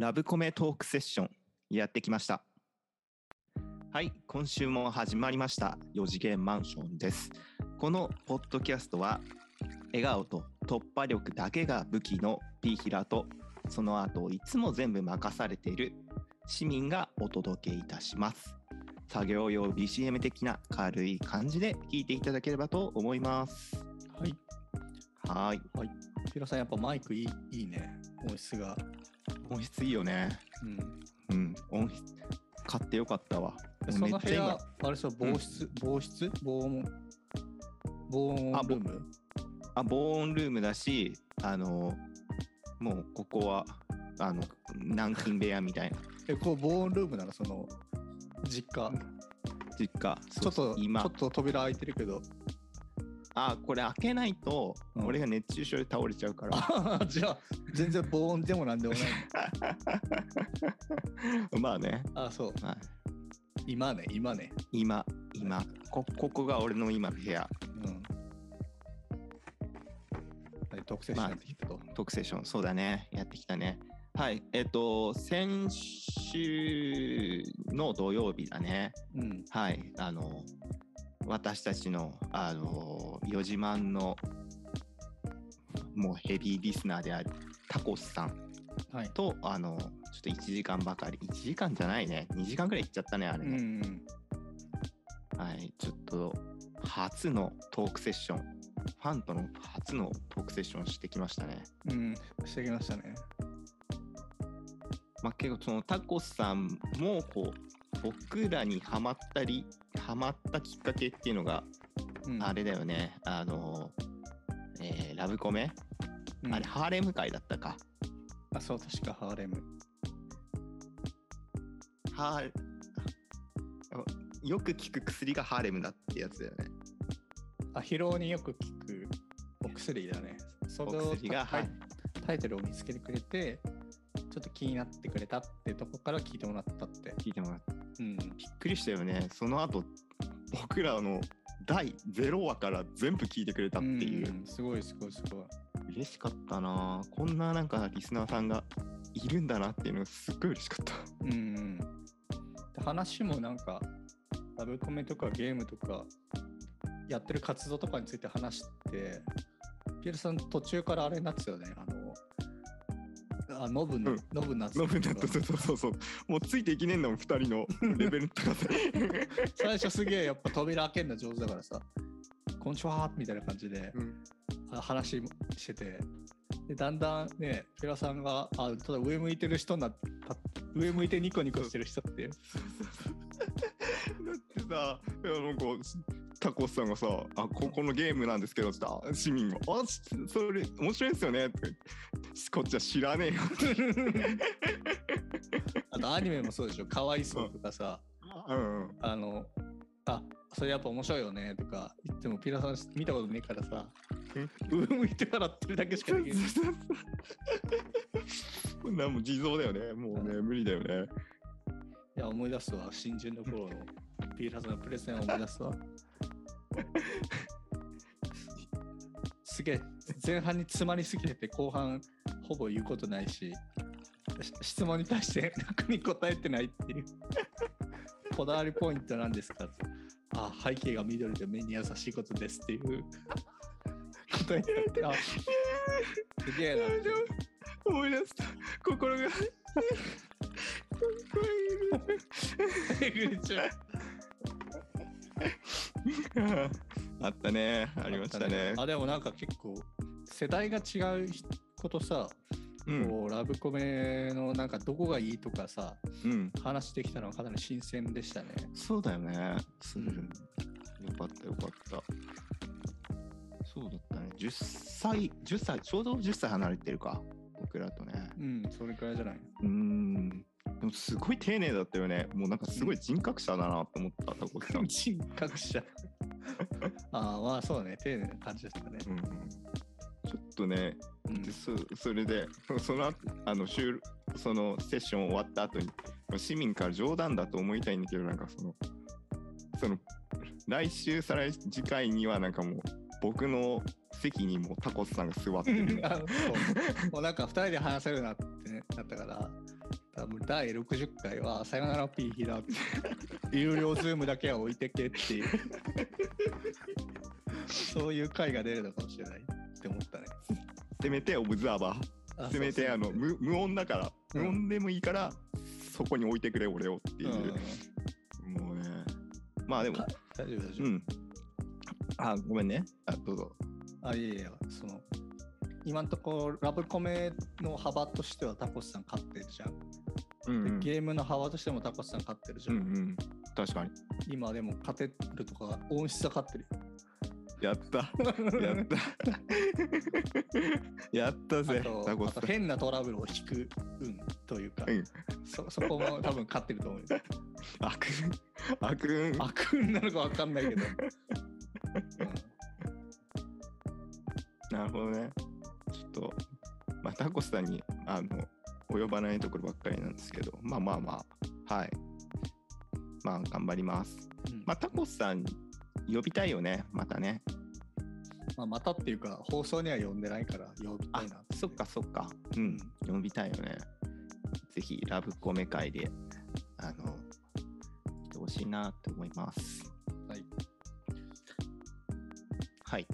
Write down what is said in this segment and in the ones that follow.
ラブコメトークセッションやってきましたはい今週も始まりました4次元マンションですこのポッドキャストは笑顔と突破力だけが武器のピーヒラとその後をいつも全部任されている市民がお届けいたします作業用 BCM 的な軽い感じで聞いていただければと思いますはい。はいはい。さん、やっぱマイクいいいいね。音質が。音質いいよね。うん。うん。音質買ってよかったわ。でその部屋あれそう、防湿、防湿防音、防音ルーム？あ防音ルームだしあのもうここはあの軟禁部屋みたいな。え、こう防音ルームなの？その、実家。実家。ちょっと、今。ちょっと扉開いてるけど。あこれ開けないと、うん。俺が熱中症で倒れちゃうから。じゃあ、全然防音でもなんでもない。まあね、あ、そう。はい、今ね、今ね。今今。こここが俺の今の部屋。うん。はい特設になってきたと。特セッションそうだね。やってきたね。はい。えっ、と先週の土曜日だね。うん。はい。あの私たちのあの4時満のもうヘビーリスナーであるタコスさんはい。とあのちょっと1時間ばかり1時間じゃないね2時間ぐらい行っちゃったねあれうね、ん。はいちょっと初のトークセッションファンとの初のトークセッションしてきましたねうん。してきましたね。まあ結構そのタコスさんもこう僕らにハマったりハマったきっかけっていうのがうん、あれだよね。あの、えーラブコメ、うん。あれハーレム会だったか。あ、そう、確かハーレム。ハーよく効く薬がハーレムだってやつだよね。あ、疲労によく効くお薬だね。それをお薬がタイはい。タイトルを見つけてくれて、ちょっと気になってくれたってとこから聞いてもらったって。聞いてもらってうん。びっくりしたよねその後僕らの第0話から全部聞いてくれたっていう、んすごいすごいすごい。嬉しかったなこんななんかリスナーさんがいるんだなっていうのがすっごい嬉しかったうんうん。で話もなんか、ラブコメとかゲームとか、やってる活動とかについて話して、ピエールさん途中からあれになってたよね。あノブの、うん。ノブになノブだったそうそうそう。そうもうついていけねえんだもん2人のレベルとかさ最初すげえやっぱ扉開けるの上手だからさ、こんにちはみたいな感じで、うん。あ話してて。でだんだんねピラさんがあただ上向いてる人になった。上向いてニコニコしてる人ってだってさいやなんかタコスさんがさ「あここのゲームなんですけど」市民が「あしそれ面白いですよね」ってこっちは知らねえよ。あとアニメもそうでしょ。かわいそうとかさ。うん。あのあそれやっぱ面白いよねとか言ってもピラさん見たことねえからさ。上向いて笑ってるだけしかできないこん なんもう地蔵だよね。もうね無理だよね。いや思い出すわ。新人の頃のピーラさんのプレゼンを思い出すわ すげえ前半に詰まりすぎてて後半ほぼ言うことないしし質問に対して 中に答えてないっていうこだわりポイントなんですかあ背景が緑で目に優しいことですっていう答えててあすげえな。思い出した。心が。えぐれちゃうあったね。ありましたね。あでもなんか結構世代が違うことさ、うん。こうラブコメのなんかどこがいいとかさうん。話できたのはかなり新鮮でしたね。そうだよね。すうん。よかったよかった。そうだったね。10歳10歳ちょうど10歳離れてるか。僕らとね。うん、それくらいじゃない？うーん。でもすごい丁寧だったよね。もうなんかすごい人格者だなと思ったタコさん、人格者。ああ、まあそうね、丁寧な感じでしたね。うんうん、ちょっとねうんでそそれで その後あの収そのセッション終わった後に市民から冗談だと思いたいんだけどなんかそのその来週再来次回にはなんかもう僕の席にもタコスさんが座ってるあのそう。もうなんか2人で話せるなってね年だったから、多分第60回は、さよなら P ヒラって、有料 Zoom だけは置いてけっていう、そういう回が出るのかもしれないって思ったね。せめてオブザーバー。あせめてあの無無音だから。うん。無音でもいいからそこに置いてくれ俺をっていう、そうん。もうね。まあでも。か大丈夫大丈夫。うん。あごめんね。あどうぞ。あ、いやいや、その、今んとこラブコメの幅としてはタコスさん勝ってるじゃん。うんうん。でゲームの幅としてもタコスさん勝ってるじゃ。うんんうん。確かに。今でも勝てるとか、音質は勝ってるやった。やよ。った。やったあぜタコスと変なトラブルを引く運というか、うん。そそこも多分勝ってると思うよ。悪悪運。悪運なのか分かんないけど。なるほどねっとまあタコスさんにあの及ばないところばっかりなんですけどまあまあまあはい。まあ頑張ります。うん。うんまあタコスさん呼びたいよねまたね。まあ、またっていうか、放送には呼んでないから呼びたいなそっかそっか。うん呼びたいよね。ぜひラブコメ会であの来てほしいなって思います。はい。はい。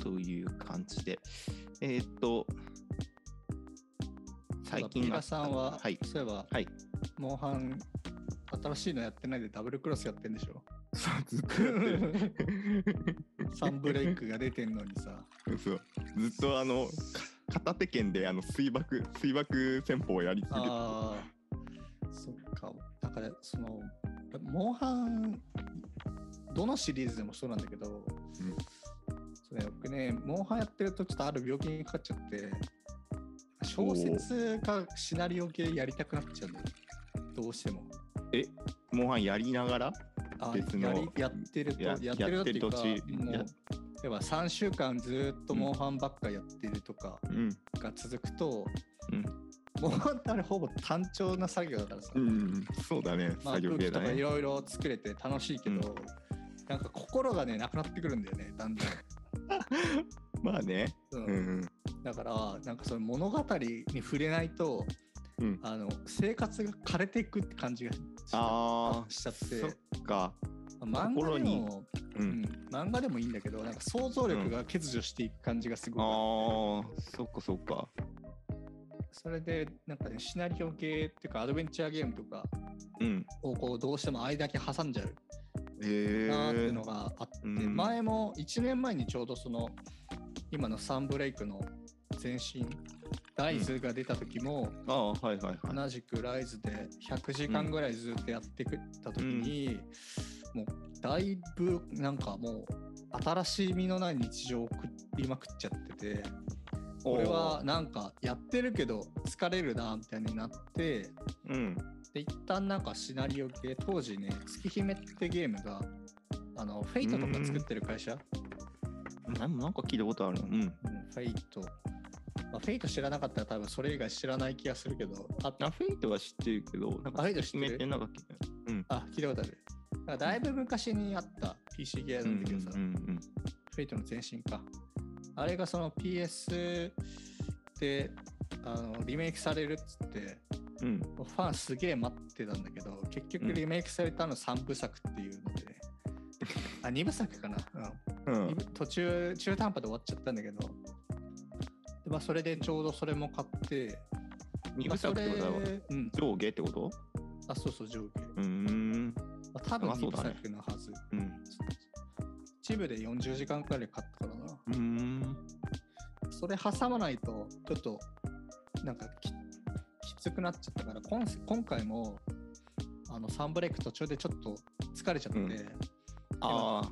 という感じでえーっと最近ピラさんは、はい。そういえば、はい。モンハン、新しいのやってないでダブルクロスやってんでしょ？そうずっとやってる。サンブレイクが出てんのにさ。そう。ずっとあのか片手剣であの水爆水爆戦法をやり続けてああ、そっか。だから、その、モンハン、どのシリーズでもそうなんだけど、それ僕ね、モンハンやってるとちょっとある病気にかかっちゃって、小説かシナリオ系やりたくなっちゃうんだよ。どうしても。モンハンやりながら？あ別のやってると、ややってるっていうか、もうや例えば3週間ずっとモンハンばっかやってるとかうん。が続くと、うん。モンハンってあれほぼ単調な作業だからさ、うんそうだね。まあ、作業系だね。ろいろ作れて楽しいけど、なんか心がねなくなってくるんだよねだんだん、まあね。う。んうん。だからなんかその物語に触れないとうん。あの生活が枯れていくって感じがしああしちゃって。そっか。漫画でも、ううん。ん、漫画でもいいんだけどなんか想像力が欠如していく感じがすごい。あああそっかそっか。それでなんかねシナリオ系っていうかアドベンチャーゲームとかうん。をこうどうしても間だけ挟んじゃうなーっていうのがあって、うん。前も1年前にちょうどその今のサンブレイクの前身ライズが出た時も、ああはいはいはい。同じくライズで100時間ぐらいずっとやってくった時に、もうだいぶなんかもう新しみのない日常を送りまくっちゃっててこれはなんかやってるけど疲れるなみたいになってうんで一旦なんかシナリオ系当時ね月姫ってゲームがあの Fate とか作ってる会社、なんなんか聞いたことある。のうん。うん Fate、まあ、 Fate 知らなかったら多分それ以外知らない気がするけど。ああフェイトは知ってるけどなんかあフェイト知ってる？なんかうん。あ聞いたことある。なんかだいぶ昔にあった PC ゲーうんムなんだけどさ、 Fate の前身か。あれがその PS であのリメイクされるっつってうん。ファンすげえ待ってたんだけど結局リメイクされたの3部作っていうので。ね、あ2部作かな、うん。うん。途中中途半端で終わっちゃったんだけど。で、まあ、それでちょうどそれも買って。二部作ってことはうん、上下ってこと？あそうそう上下、うーん。まあ、多分2部作のはず、うん。一部で40時間くらいで買ったからな。うーん。それ挟まないとちょっとなんかききつくなっちゃったから今今回もあのサンブレイク途中でちょっと疲れちゃって、ううんんあ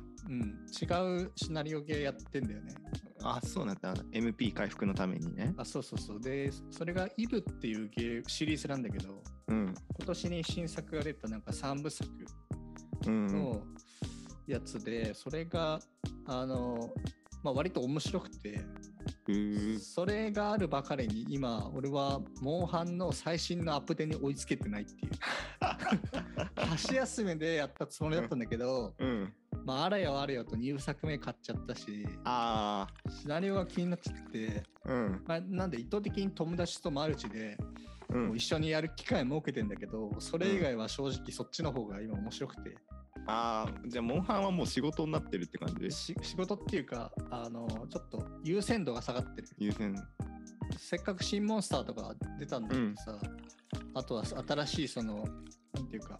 違うシナリオ系やってんだよね。ああそうなんだ。MP 回復のためにね。あそうそうそう。でそれがイブっていうゲーシリーズなんだけどうん。今年に新作が出たなんか3部作うん。のやつで、それがあの、まあ、割と面白くて。それがあるばかりに今俺はモンハンの最新のアップデートに追いつけてないっていう。箸休めでやったつもりだったんだけど、うん。まああれよあれよと2部作目買っちゃったしあシナリオが気になっちゃって、あうん。まあ、なんで意図的に友達とマルチでうん。もう一緒にやる機会設けてんだけど、それ以外は正直そっちの方が今面白くて、ああ、じゃあ、モンハンはもう仕事になってるって感じでし仕事っていうか、あの、ちょっと優先度が下がってる。優先。せっかく新モンスターとか出たんだけどさ、あとは新しいその、なんていうか、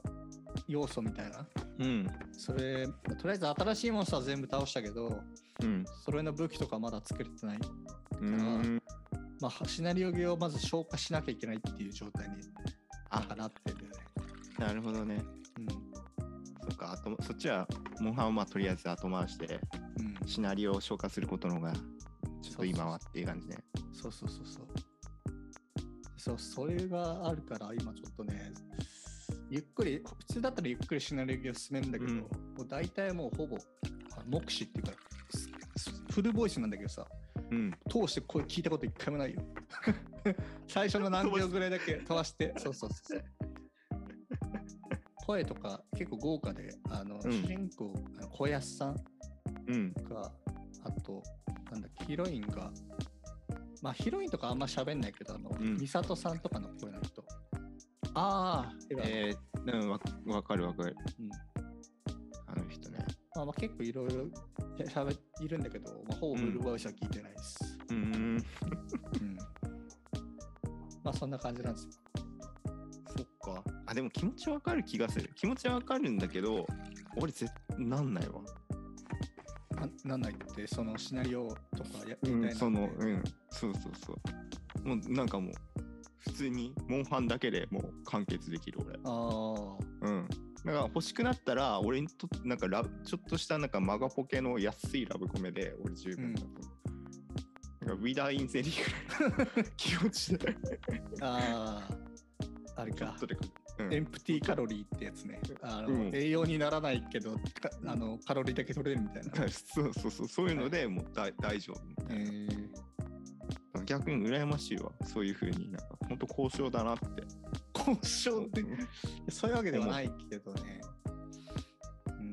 要素みたいな。うん。それ、とりあえず新しいモンスター全部倒したけど、うん。それの武器とかまだ作れてない。うーん。まあ、シナリオゲーをまず消化しなきゃいけないっていう状態にあなんかなってるんだよね。なるほどね。うん。そっか、あとそっちは、モンハンはまあとりあえず後回して、うん、シナリオを消化することの方が、ちょっと今はっていう感じね。そうそうそうそう。そう、それがあるから、今ちょっとね、ゆっくり、普通だったらゆっくりシナリオを進めるんだけど、うんもう大体もうほぼ、あ目視っていうか、すフルボイスなんだけどさ、うん。通して声聞いたこと一回もないよ。最初の何秒ぐらいだけ飛ばして、そうそうそうそう。声とか結構豪華で、あの、うん主人公、小安さんうん。が、あと、なんだヒロインが、まあヒロインとかあんま喋んないけど、あの、うん美里さんとかの声の人。ああ、今えー、うん、わわかるわかる。うん。あの人ね。まあまあ結構いろいろ喋いるんだけど、まあ、ほぼフルボイスは聞いてないです。うーん。うん。まあそんな感じなんですよ。か。あ、でも気持ちわかる気がする。気持ちわかるんだけど、俺絶なんないわ。ななんないって、そのシナリオとかやうん、みたいな。その、うん、そうそうそう。もうなんかもう、普通にモンハンだけでもう完結できる俺。ああ。うん。だから欲しくなったら、俺にとってなんかラブちょっとしたなんかマガポケの安いラブコメで俺十分だと思う。なんかウィダーインゼリーぐらいの気持ちで。ああ。あれかうんエンプティカロリーってやつね。あの、うん栄養にならないけど、かあのカロリーだけ取れるみたいな。そうそうそう、そういうのでもう大大丈夫みたえいな。ー、逆に羨ましいわ。そういうふうになんか、本当交渉だなって。交渉って、そういうわけではないけどね。うん。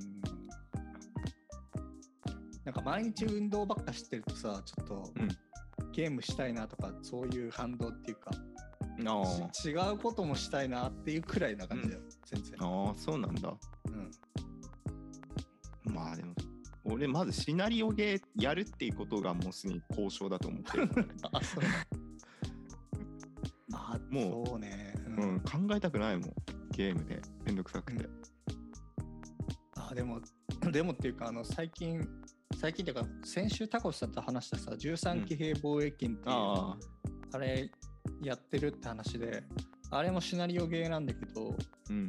なんか毎日運動ばっかしてるとさ、ちょっと、うんゲームしたいなとか、そういう反動っていうか、違うこともしたいなっていうくらいな感じだよ、全然。ああ、そうなんだ。うん。まあでも、俺まずシナリオゲーやるっていうことがもうすでに交渉だと思ってるね。あ、そう。あ、もうそうね。うん、考えたくないもん。ゲームで。めんどくさくて。あでも、でもっていうか、あの最近、最近っていうか、先週タコスさんと話したさ、13騎兵防衛金っていう、ああれやってるって話で、あれもシナリオゲーなんだけど、うん。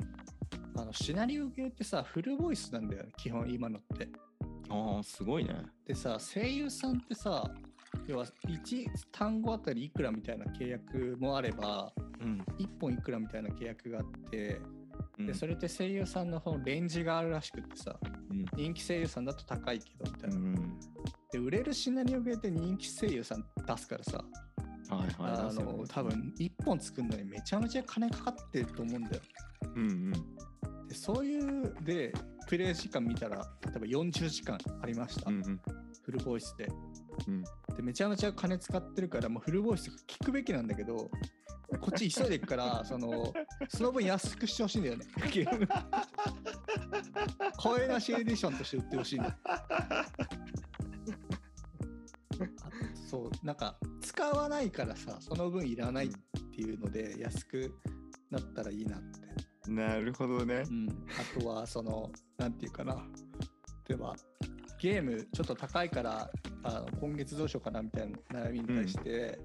あのシナリオゲーってさ、フルボイスなんだよね、基本今のって。ああ、すごいね。でさ、声優さんってさ、要は1単語あたりいくらみたいな契約もあれば、うん。1本いくらみたいな契約があって、うんでそれって声優さんのそのレンジがあるらしくってさ、うん人気声優さんだと高いけどみたいな。うん。で売れるシナリオゲーって人気声優さん出すからさ、はいはい。あの多分1本作るのにめちゃめちゃ金かかってると思うんだよ。うんうん。でそういうでプレイ時間見たら例えば40時間ありました、うんうん。フルボイスでうん。でめちゃめちゃ金使ってるからもうフルボイス聞くべきなんだけどこっち急いでいくから そのその分安くしてほしいんだよねゲーム声なしエディションとして売ってほしいんだ そうなんか使わないからさその分いらないっていうので安くなったらいいなって。なるほどね。う。ん、あとはそのなんていうかな。例えばゲームちょっと高いからあの今月どうしようかなみたいな悩みに対して、例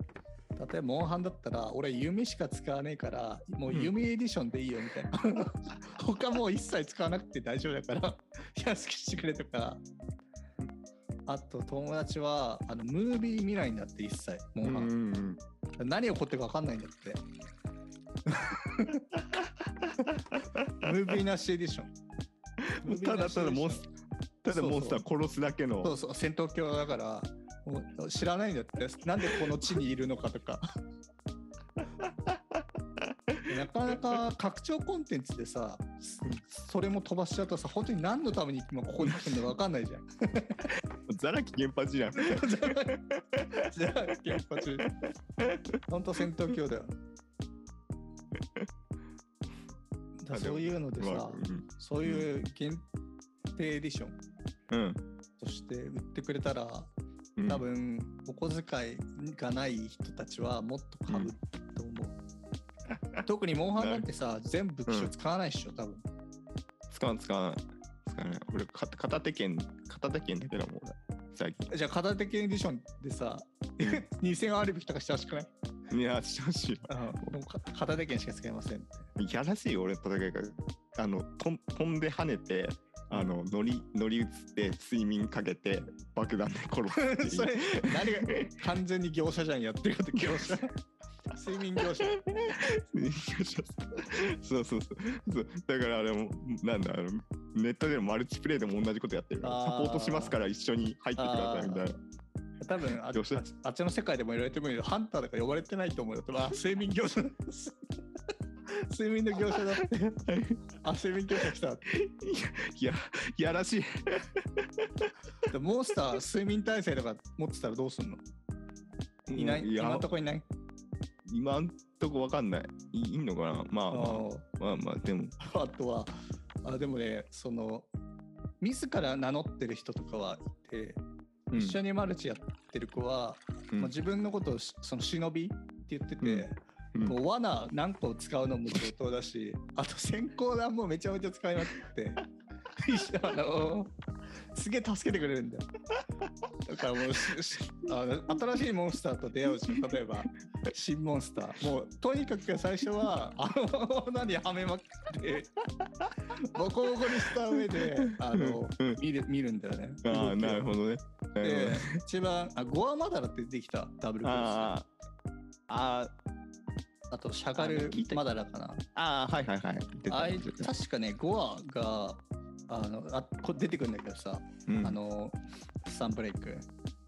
えばモンハンだったら俺弓しか使わねえからもう弓エディションでいいよみたいな、他もう一切使わなくて大丈夫だから安くしてくれとかあと友達はあのムービー見ないんだって一切モンハン、うんうんうん。何起こってるか分かんないんだって。ムービーなしエディション。ただただモン。スただモンスター殺すだけの。そうそう。戦闘狂だからもう知らないんだって。なんでこの地にいるのかとか。なかなか拡張コンテンツでさそれも飛ばしちゃうとさ本当に何のために今ここに来てるのか分かんないじゃんザラキ原発じゃん。じゃあ原発本当戦闘狂だよだそういうのでさ、まあそういう限定エディションうん。として売ってくれたら、うん。多分お小遣いがない人たちはもっと買うと思う。特にモンハンなんてさ、全部機種使わないっしょ、多分。使わん使わない。使わない。俺、か片手剣、片手剣だけだもん、俺。最近。じゃあ片手系エディションでさ、2000割引とかしてほしくない？いや、してほしいあもうか片手剣しか使えません。いやらしいよ、俺とだけが。あの、とん飛んで跳ねて、あの、乗り、乗り移って、睡眠かけて、爆弾で殺す。それ、何が完全に業者じゃん、やってること業者。睡眠業者。そうそうそうそうだからあれもなんだあのネットでもマルチプレイでも同じことやってるからサポートしますから一緒に入ってくださいみたいな。多分あ っちの世界でも言われてもいいけど、ハンターとか呼ばれてないと思うよ。あ、睡眠業者。睡眠の業者だって。あ、睡眠業者来た。って。いやいやらしい。でモンスター睡眠耐性とか持ってたらどうすんの？いない？いや。今んとこいない？今んとこわかんない。いいいのかな？まああまあまあまあでも。あとはあでもねその自ら名乗ってる人とかはいて、うん。一緒にマルチやってる子は、うん。まあ、自分のことをしその忍びって言ってて、うん。もう罠何個使うのも上等だしあと先行弾もめちゃめちゃ使いまくって あのすげえ助けてくれるんだよ。だからもうししあの新しいモンスターと出会うし例えば新モンスター。もうとにかく最初はあの罠にはめまくってボコボコにした上であのうん見る見るんだよね。ああなるほどね。でね一番あゴアマダラって出てきたダブルクロス。あーああとシャガあルマダラかな。ああはいはいはい。あ確かねゴアがあのあこ出てくるんだけどさ、うん。あのサンブレイク。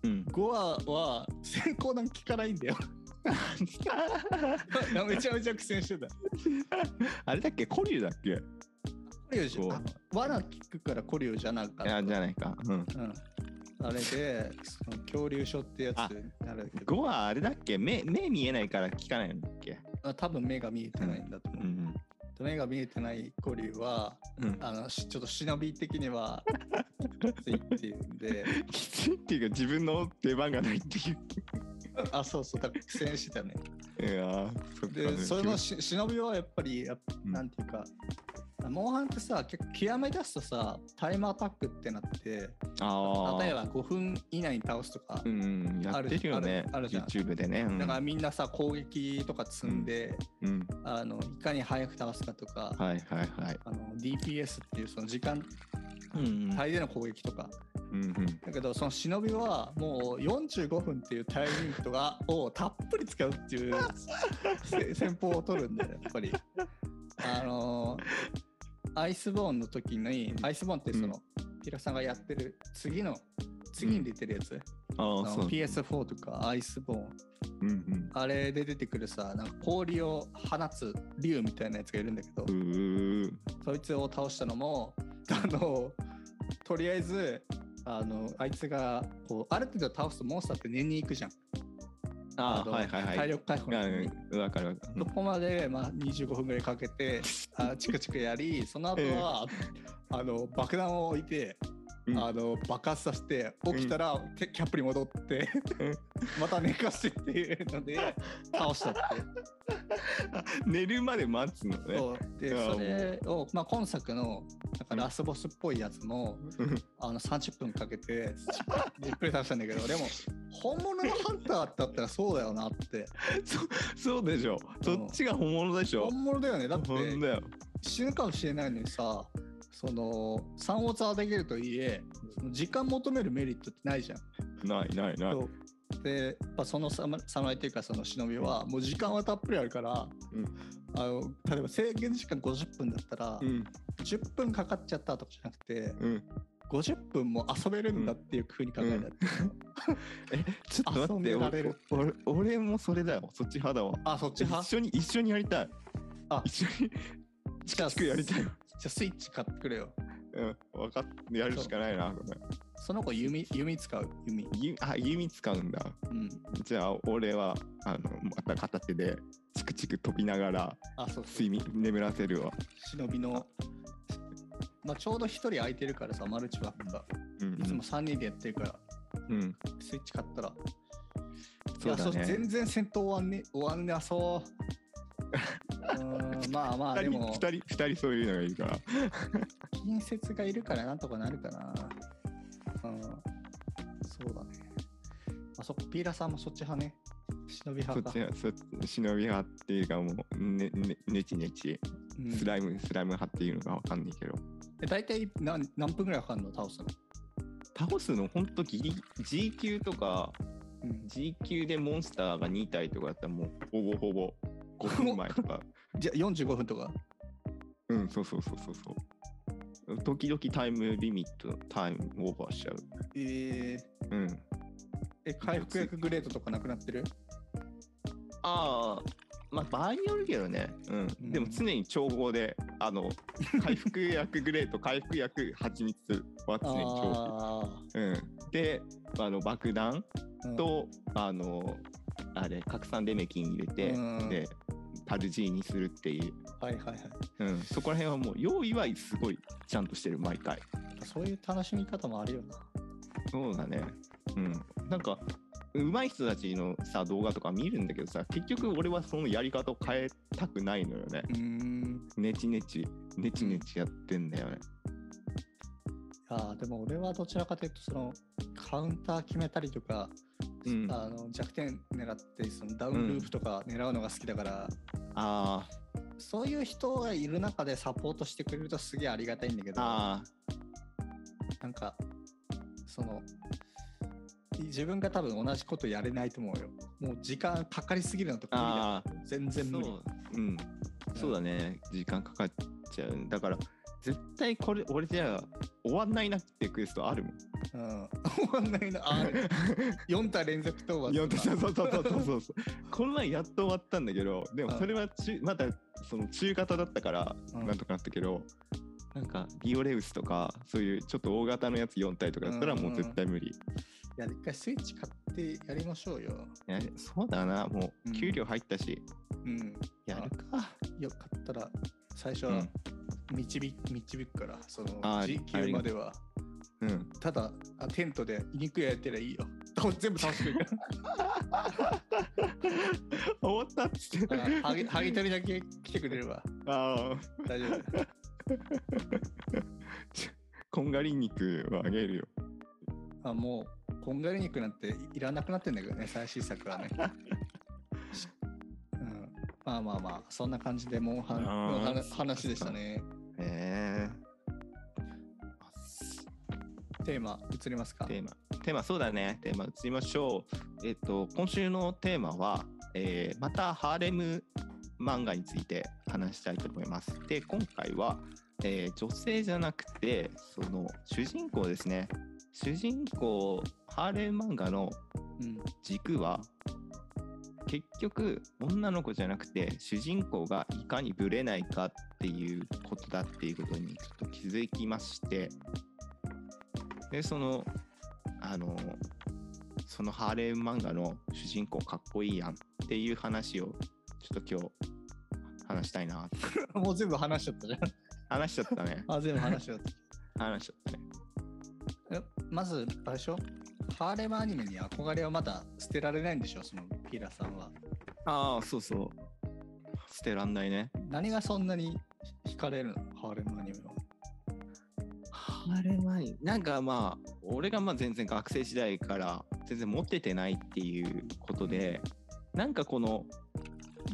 うん。ゴアは先行弾効かないんだよ。めちゃめちゃ苦戦してた。あれだっけコリュウだっけ？コリオじゴゃあ罠効くからコリオじゃなかった。いやじゃないか。うん。うん、あれでその恐竜症ってやつになるけど。5はあれだっけ？目目見えないから効かないんだっけ？あ多分目が見えてないんだと思う、うん目が見えてないコリはうん。あのしちょっと忍び的にはきついっていうんで。きついっていうか自分の出番がないっていう。あそうそうだ苦戦してたね。いやーそでそれのし忍びはやっぱりやっうん。なんていうかモンハンってさ結構極め出すとさタイムアタックってなってああ例えば5分以内に倒すとか、うんやってるよね。あるあるじゃん。YouTube でね。うん。だからみんなさ攻撃とか積んで、うん。あのいかに早く倒すかとか、はいはいはい。あの DPS っていうその時間うん帯での攻撃とか、うんうん。だけどその忍びはもう45分っていうタイミングとかをたっぷり使うっていうせ 戦法を取るんだよやっぱり。あのアイスボーンの時にアイスボーンってその、ピラさんがやってる次の次に出てるやつ、ああそう PS4 とかアイスボーン。うんあれで出てくるさなんか氷を放つ竜みたいなやつがいるんだけど、そいつを倒したのも あのとりあえずあのあいつがこうある程度倒すとモンスターって寝に行くじゃん。のああはいはいはい。体力回復のためにうんわかるわかる。そこまで、まあ、25分ぐらいかけてあチクチクやりその後は、あの爆弾を置いて、うん。あの爆発させて起きたら、てキャップに戻ってまた寝かしてっていうので 倒したって。寝るまで待つのね。そう。でそれを、まあ、今作のなんかラスボスっぽいやつも、あの30分かけてじっくり倒したんだけどでも本物のハンターだったらそうだよなって。そそうでしょ。そっちが本物でしょ。本物だよね。だって死ぬかもしれないのにさその3オツはできるといえ時間求めるメリットってないじゃん。ないないない。でやっぱその侍っていうかその忍びはもう時間はたっぷりあるから、うん。あの例えば制限時間50分だったら、うん。10分かかっちゃったとかじゃなくてうん。50分も遊べるんだっていう風に考えたって、えちょっと待って遊んでられる。俺俺俺もそれだよ。そっち派だわ。あそっち派？一緒に一緒にやりたい。あ。一緒にじゃあチクやりたいじゃあスイッチ買ってくれよ。うん、分かっやるしかないな、これその子弓弓使う？弓。ゆあ、弓使うんだ。うん。じゃあ、俺は、あの、また片手で、チクチク飛びながら、あそうそう。睡眠、眠らせるわ。忍びの。まあちょうど一人空いてるからさマルチワークが。うん、いつも3人でやってるから、うん。スイッチ買ったら。そうだいやそう全ね。然戦闘終わんね終わんなそうまあまあで二人、も。二人、二人そういうのがいるから。近接がいるからなんとかなるかな。うん。そうだね。あそこピーラさんもそっち派ね。忍び派か。そっち、忍び派っていうか、もう、ね、ね、ねちねち、うん。スライム、スライム派っていうのがわかんないけど。え大体何何分ぐらいかかるの？倒すの、倒すの、ほんとギリ、G 級とか、うん、G 級でモンスターが2体とかやったらもうほぼほぼ5分前とか じゃあ45分とか？うんそうそうそうそうそう。時々タイムリミットタイムオーバーしちゃう。えー、うん。え回復薬グレードとかなくなってる？ああまあ場合によるけどね。うん、うん。でも常に調合であの回復薬グレート 回復薬蜂蜜は常に調合。あうん。であの爆弾あ、うん、と、あのあれ拡散デメキン入れて、うん。でタル G にするっていう。はいはいはい。うん、そこら辺はもう用意はすごいちゃんとしてる毎回。そういう楽しみ方もあるよな。そうだね。うん。なんか上手い人たちのさ動画とか見るんだけどさ結局俺はそのやり方を変えたくないのよね。うーん。ネチネチネチネチやってんだよね。あーでも俺はどちらかというとそのカウンター決めたりとか、うん。あの弱点狙ってそのダウンループとか狙うのが好きだから、あそういう人がいる中でサポートしてくれるとすげえありがたいんだけーどあなんかその自分が多分同じことやれないと思うよ。もう時間かかりすぎるのとか無理だあ全然無理。そう。うん。そうだね。時間かかっちゃう。だから絶対これ俺じゃあ終わんないなってクエストあるもんうん、終わんないな。あ4体連続討伐いやとかそうそうそうそうそうそう。この前やっと終わったんだけどでもうん。それは中まだその中型だったからうん。なんとかなったけど、なんかギオレウスとかそういうちょっと大型のやつ4体とかやったらもう絶対無理、いや一回スイッチ買ってやりましょうよ。いやそうだな。もううん。給料入ったし、うん。やるか。よかったら最初はうん。導,、導くからそのあー G 級まではうん。ただあテントで肉焼いたらいいよ。全部倒してくれる。終わったっつって。ハゲハゲ取りだけ来てくれれば。ああ。大丈夫。こんがり肉はあげるよ。あもうこんがり肉なんていらなくなってんだけどね最新作はね、うん、まあまあまあそんな感じでモンハンの話話でしたね。へえテーマ移りますか？テーマ。テーマそうだね。テーマ移りましょう。えっと今週のテーマは、えーまたハーレム漫画について話したいと思います。で今回は、えー女性じゃなくてその主人公ですね。主人公ハーレム漫画のうん。軸は結局女の子じゃなくて主人公がいかにブレないかっていうことだっていうことにちょっと気づきましてでそのあのそのハーレーム漫画の主人公かっこいいやんっていう話をちょっと今日話したいな。もう全部話しちゃったじゃん。話しちゃったね。あ全部話しちゃった。話しちゃったね。えまずあれでしょ？ハーレムアニメに憧れはまだ捨てられないんでしょ？そのピーラさんは。ああそうそう。捨てらんないね。何がそんなに惹かれるの？ハーレムアニメはあれはなんかまあ俺がまあ全然学生時代から全然持っててないっていうことでなんかこの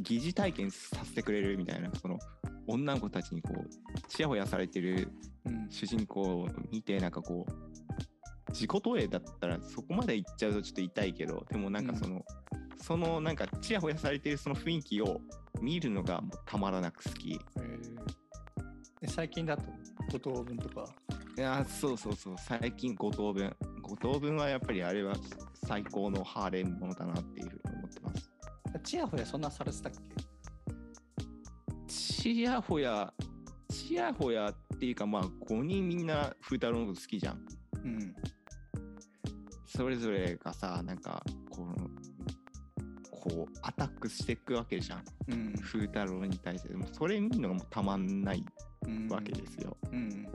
疑似体験させてくれるみたいなその女の子たちにこうちやほやされてるうん。主人公を見てなんかこう自己投影だったらそこまで行っちゃうとちょっと痛いけどでもなんかその、そのなんかちやほやされてるその雰囲気を見るのがもうたまらなく好き。最近だと五等分とか？いやーそうそうそう最近五等分五等分はやっぱりあれは最高のハーレムものだなっていうふうに思ってますチヤホヤそんなされてたっけ？ちやほやちやほやっっていうかまあ5人みんな風太郎のこと好きじゃん。うん。それぞれがさなんかこのこうアタックしていくわけじゃんうん。風太郎に対してでもそれ見るのがもうたまんないうんわけですよ。うん。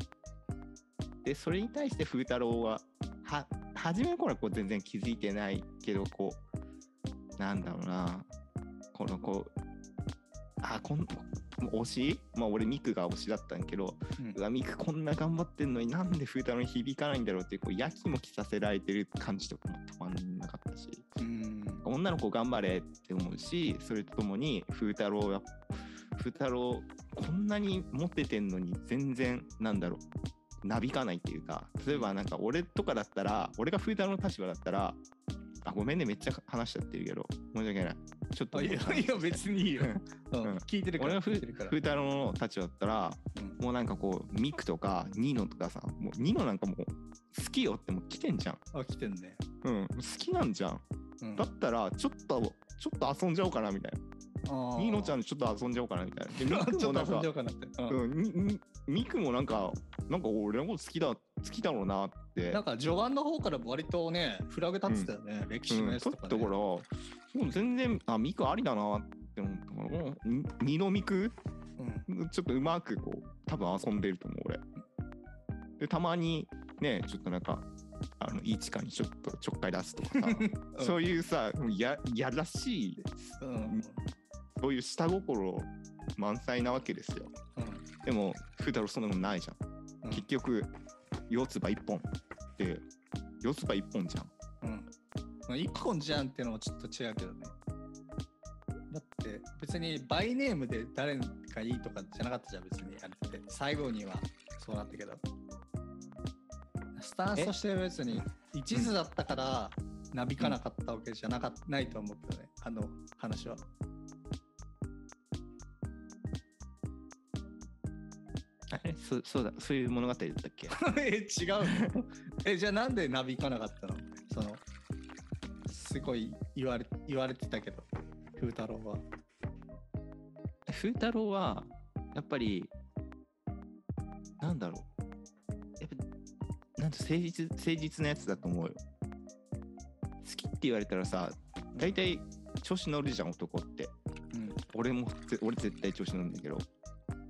でそれに対して風太郎はは初めの頃はこう全然気づいてないけどこうなんだろうなこのこうあこん推し？まあ俺ミクが推しだったんやけどうん。ミクこんな頑張ってんのになんで風太郎に響かないんだろうっていうこうやきもきさせられてる感じとかもたまんなかったし。うん。女の子頑張れって思うしそれとともに風太郎は風太郎こんなにモテてんのに全然なんだろうなびかないっていうか例えばなんか俺とかだったら俺が風太郎の立場だったらあごめんねめっちゃ話しちゃってるけど申し訳ない。ちょっとあいやいや別にいいよ。うん。うん聞いてるから。俺が風太郎の立場だったらうん。もうなんかこうミクとかニノとかさもうニノなんかもう好きよってもう来てんじゃん。あ、来てんね。うん。好きなんじゃん。うん。だったらちょっとちょっと遊んじゃおうかなみたいなニーノちゃんでちょっと遊んじゃおうかなみたいな。で、ミクもなんかミクもなんか、なんか俺のこと好きだ、好きだろうなって。なんか序盤の方から割とね、フラグ立ってたよね、歴史のやつとか、ね。だから、もう全然、あ、ミクありだなって思ったから、もう、にニノミクうん。ちょっとうまくこう、多分遊んでると思う、俺。で、たまにね、ちょっとなんか、あの、いい地下にちょっとちょっかい出すとかさ、そういうさ、や、やらしい、うんそういう下心満載なわけですよ。うんでも、風太郎そんなのないじゃん。うん結局、四つ葉一本で、四つ葉一本じゃん。うんまあ一本じゃんっていうのもちょっと違うけどね。だって別にバイネームで誰がいいとかじゃなかったじゃん別にあれって最後にはそうなったけどスタンスとして別に一途だったからなびかなかったわけじゃなかないと思うけどねあの話は。そそうだ、そういう物語だったっけ？え違うの？えじゃあなんでなびかなかったの？そのすごい言われ言われてたけど風太郎は。風太郎は、やっぱり、なんだろう。やっぱ、なんと誠実、誠実なやつだと思うよ。好きって言われたらさ、大体調子乗るじゃん、男って。うん俺も、ぜ俺絶対調子乗るんだけど、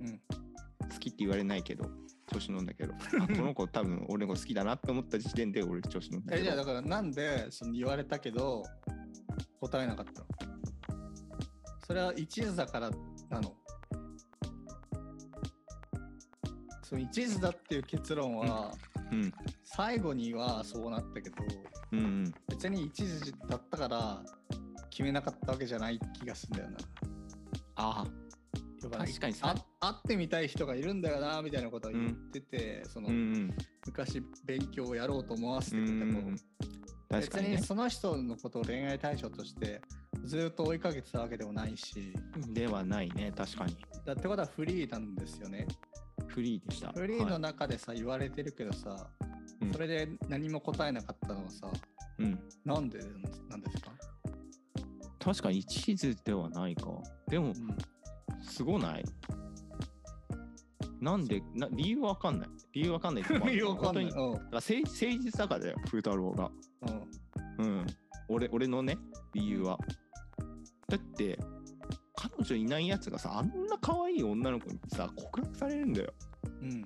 うん好きって言われないけど、調子乗るんだけど、あこの子多分俺の子好きだなって思った時点で俺調子乗るんだけどえじゃあだ。からなんでその言われたけど答えなかったの？それは一途だからなのその一途だっていう結論は、うん。最後にはそうなったけどうんうん。別に一途だったから決めなかったわけじゃない気がするんだよなあ要は確かにさあ会ってみたい人がいるんだよなみたいなことを言ってて、そあ。の、うんうん。昔勉強をやろうと思わせうてても、ん。確かにね別に。その人のことを恋愛対象としてずっと追いかけてたわけでもないしではないね、確かに。だってことはフリーなんですよねフリーでした。フリーのはい中でさ、言われてるけどさ、うんそれで何も答えなかったのはさうん。なんでなんですか、確かに一途ではないか。でも、すごない？なんで、な理由わかんない。理由わかんない 理由わかんない。だから誠誠実だからだよ、風太郎が。うんうんうん。俺、俺のね、理由は。だって、彼女いないやつがさ、あんな可愛い女の子にさ、告白されるんだよ。うん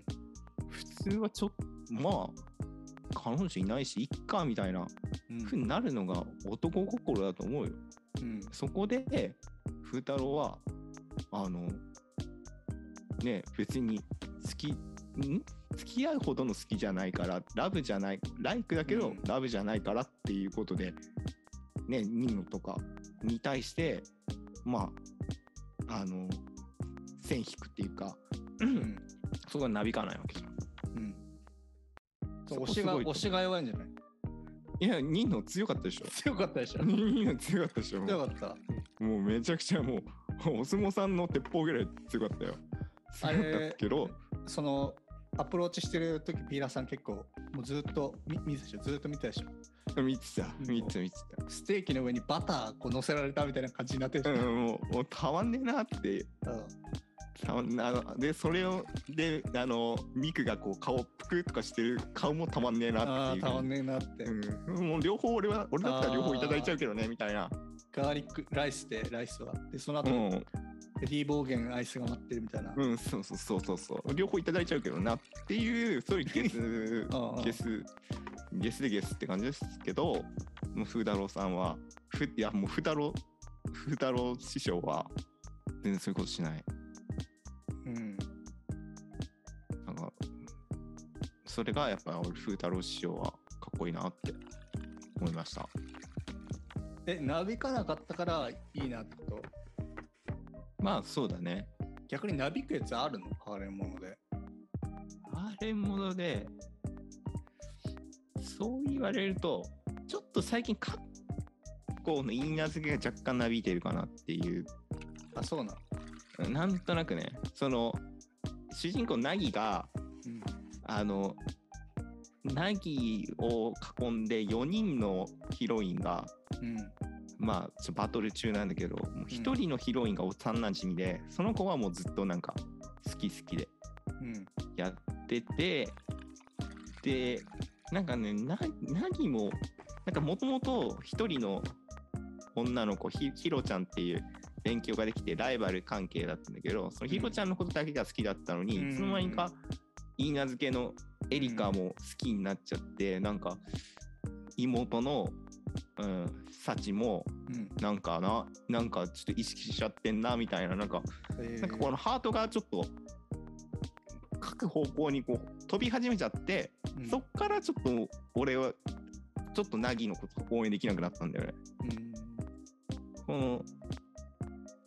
普通はちょっと、まあ、彼女いないし、いっか、みたいなうんふうになるのが男心だと思うよ。うんそこで、風太郎は、あの、ね、別に好き、ん？付き合うほどの好きじゃないから、ラブじゃない、ライクだけど、うん。ラブじゃないからっていうことで、ね、ニノとかに対して、まあ、あの、線引くっていうか、うん。そこはなびかないわけじゃん。うん。そこ推しが推しが弱いんじゃない？いや、ニノ強かったでしょ。強かったでしょ。ニノ強かったでしょ。も強かった。うもうめちゃくちゃもう、お相撲さんの鉄砲ぐらい強かったよ。強あかったれけど、そのアプローチしてる時ピーラーさん結構もうずっと見見てたでしょ？ずっと見てたでしょ？見てた、見てた、見てステーキの上にバターこう乗せられたみたいな感じになってるた。うん、もう、もうたまんねえなって。あのでそれをであのミクがこう顔ぷくとかしてる顔もたまんねえなっていう。たまんねえなって、うん、もう両方俺は俺だったら両方いただいちゃうけどねみたいな、ガーリックライスでライスは。でその後、うん。レディーボーデンアイスが待ってるみたいな、うん、そうそうそうそうそう。両方いただいちゃうけどなっていうそういうゲス ゲスゲスでゲスって感じですけどもう風太郎さんはふいやもう風太郎風太郎師匠は全然そういうことしないそれがやっぱ俺風太郎師匠はかっこいいなって思いました。えなびかなかったからいいなってこと？まあそうだね。逆になびくやつあるの？ハーレムもので。あれものでそう言われるとちょっと最近カッコの言い名付けが若干なびいてるかなっていう。あそうなの。なんとなくねその主人公ナギがうんあのナギを囲んで4人のヒロインがうん。まあちょバトル中なんだけどもう1人のヒロインが幼なじみで、その子はもうずっとなんか好き好きでうん。やっててでなんかねなナギもなんかもともと1人の女の子ひひろちゃんっていう勉強ができてライバル関係だったんだけどそのひろちゃんのことだけが好きだったのに、うん。いつの間にか言い名付けのエリカも好きになっちゃって、なんか妹の、うん、サチもうん。なんかななんかちょっと意識しちゃってんなみたいななんかえー。なんかこのハートがちょっと各方向にこう飛び始めちゃって、うん。そっからちょっと俺はちょっとナギのこと応援できなくなったんだよね。うん。この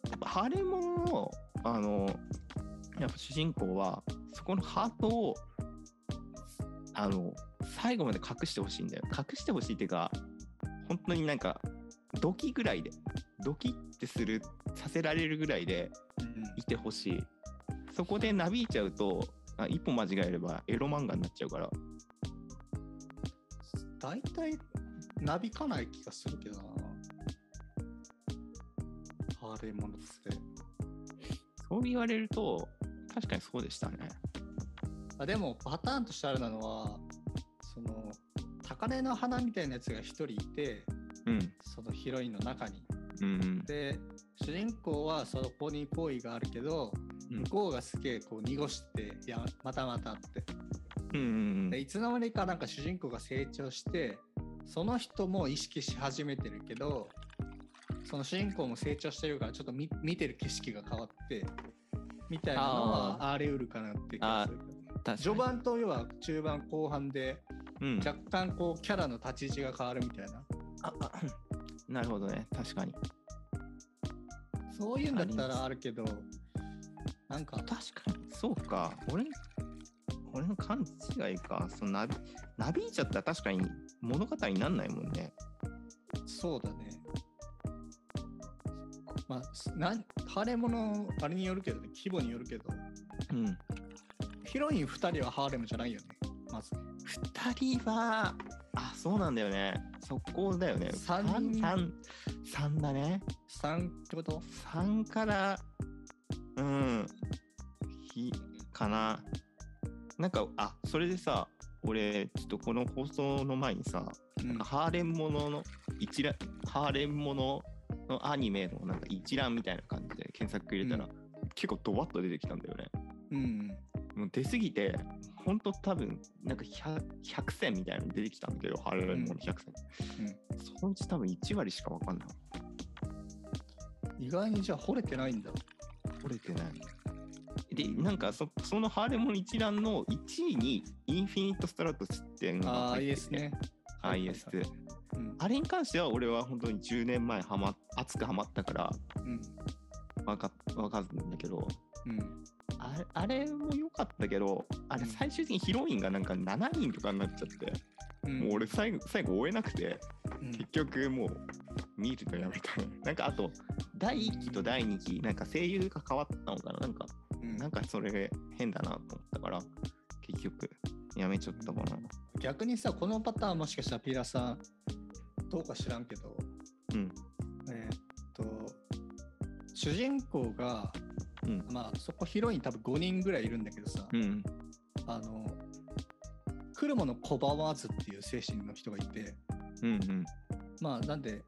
やっぱハレモンのあのやっぱ主人公はそこのハートをあの最後まで隠してほしいんだよ。隠してほしいっていうか本当になんかドキぐらいでドキってするさせられるぐらいでうんいてほしい。そこでなびいちゃうとあ一歩間違えればエロ漫画になっちゃうから。大体なびかない気がするけどな。ハーレムものって。そう言われると確かにそうでしたねあでもパターンとしてあるのはその高嶺の花みたいなやつが一人いてうん。そのヒロインの中に。うんうん。で主人公はそこに好意があるけどうん。向こうがすげえこう濁していやまたまたって。うんうんでいつの間にかなんか主人公が成長してその人も意識し始めてるけどその主人公も成長してるからちょっと見見てる景色が変わってみたいなのはあり得るかなって気がする序盤と要は中盤後半でうん。若干こうキャラの立ち位置が変わるみたいな。ああなるほどね。確かに。そういうんだったらあるけどなんか確かに。そうか。俺俺の勘違いか。そのなびなびいちゃったら確かに物語になんないもんね。そうだね。まあすなんハーレムのあれによるけどね。規模によるけど。うんヒロイン2人はハーレムじゃないよね。まず。2人はあそうなんだよね。そこだよね。三人。三三だね。3ってこと？3からうん。ひかな。なんかあそれでさ俺ちょっとこの放送の前にさ、うん。ハーレンものの一覧ハーレンもののアニメのなんか一覧みたいな感じで検索入れたら、う結構ドバッと出てきたんだよね。うんもう出過ぎてほんと多分なんか 100, 100選みたいなの出てきたんだけどハーレンもの100選、そのうち多分1割しか分かんない。意外にじゃあ惚れてないんだ。折れてない。で、なんかそそのハーレモン一覧の1位にインフィニット・ストラトスっていうのがああ入ってて。いいですね IS2。うん。あれに関しては俺は本当に10年前はま熱くハマったからうん。わかわかるんだけど、うんあれあれも良かったけど、あれうん最終的にヒロインがなんか7人とかになっちゃって、うんもう俺最後最後終えなくて、うん結局もう見るのやめたね。なんかあと、第1期と第2期、なんか声優が変わったのかななんかうんなんかそれ変だなと思ったから、結局やめちゃったかな。逆にさこのパターンもしかしたらピーラさんどうか知らんけどうん。えーっと主人公がううん。まあそこヒロイン多分5人ぐらいいるんだけどさ、うん。あの来るもの拒まずっていう精神の人がいてうんうん。まあなんで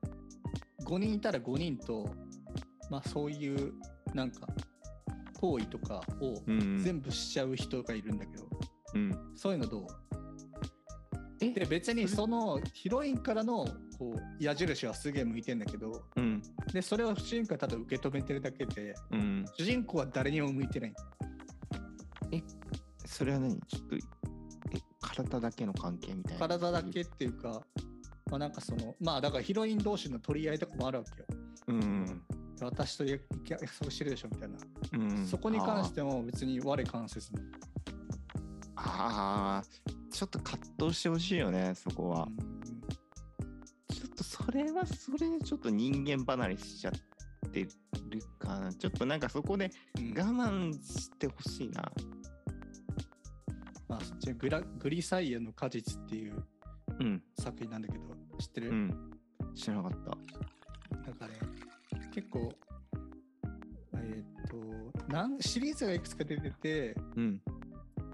5人いたら5人とまあそういうなんか行為とかをうん全部しちゃう人がいるんだけど、うん。そういうのどう？えで別にそのヒロインからのこう矢印はすげえ向いてんだけどうん。でそれを主人公はただ受け止めてるだけでうん。主人公は誰にも向いてない。それは何？ちょっとえ体だけの関係みたいな？体だけっていうかまあなんかそのまあだからヒロイン同士の取り合いとかもあるわけよ。うん私と約約束してるでしょみたいな、うん。そこに関しても別に我関せずに。あーあー。ちょっと葛藤してほしいよねそこは、うんそれはそれでちょっと人間離れしちゃってるかな。ちょっとなんかそこでうん。我慢してほしいな。まあ、そっちグラグリサイエの果実っていううん。作品なんだけど知ってる、うん。知らなかった。なんかね、結構、えーっと、なんシリーズがいくつか出てて、うん。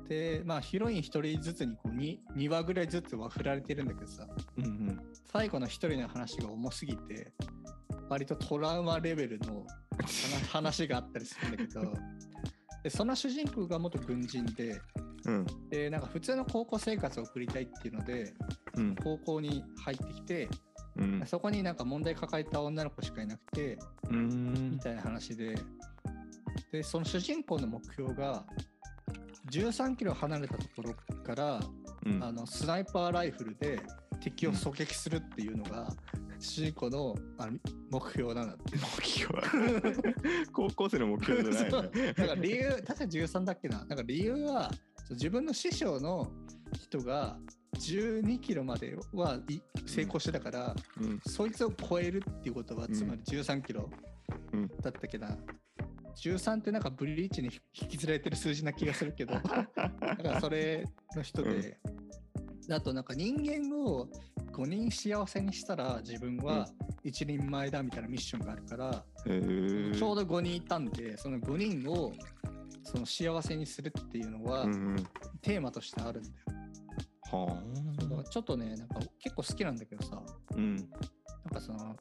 で、まあ、ヒロイン一人ずつにこう 2, 2話ぐらいずつは振られてるんだけどさ、うんうん最後の一人の話が重すぎて、割とトラウマレベルの話 話があったりするんだけど、でその主人公が元軍人でうん。で、なんか普通の高校生活を送りたいっていうので、うん。高校に入ってきて、うん。そこになんか問題抱えた女の子しかいなくて、うん。みたいな話で、で、その主人公の目標が、13キロ離れたところから、うん。あのスナイパーライフルで敵を狙撃するっていうのが、主人公のあの目標なんだって。目標。高校生の目標じゃないだ から理由、確か13だっけな。なんか理由は、自分の師匠の人が12キロまではい成功してたから、うん。そいつを超えるっていうことは、うん。つまり13キロうん。だったっけな。13ってなんかブリーチに引きずられてる数字な気がするけど、だからそれの人で、あとなんか人間を5人幸せにしたら自分は一人前だみたいなミッションがあるから、へー。ちょうど5人いたんで、その5人をその幸せにするっていうのはうんうん。テーマとしてあるんだよ。はだからちょっとね、なんか結構好きなんだけどさ、あうん。なんかその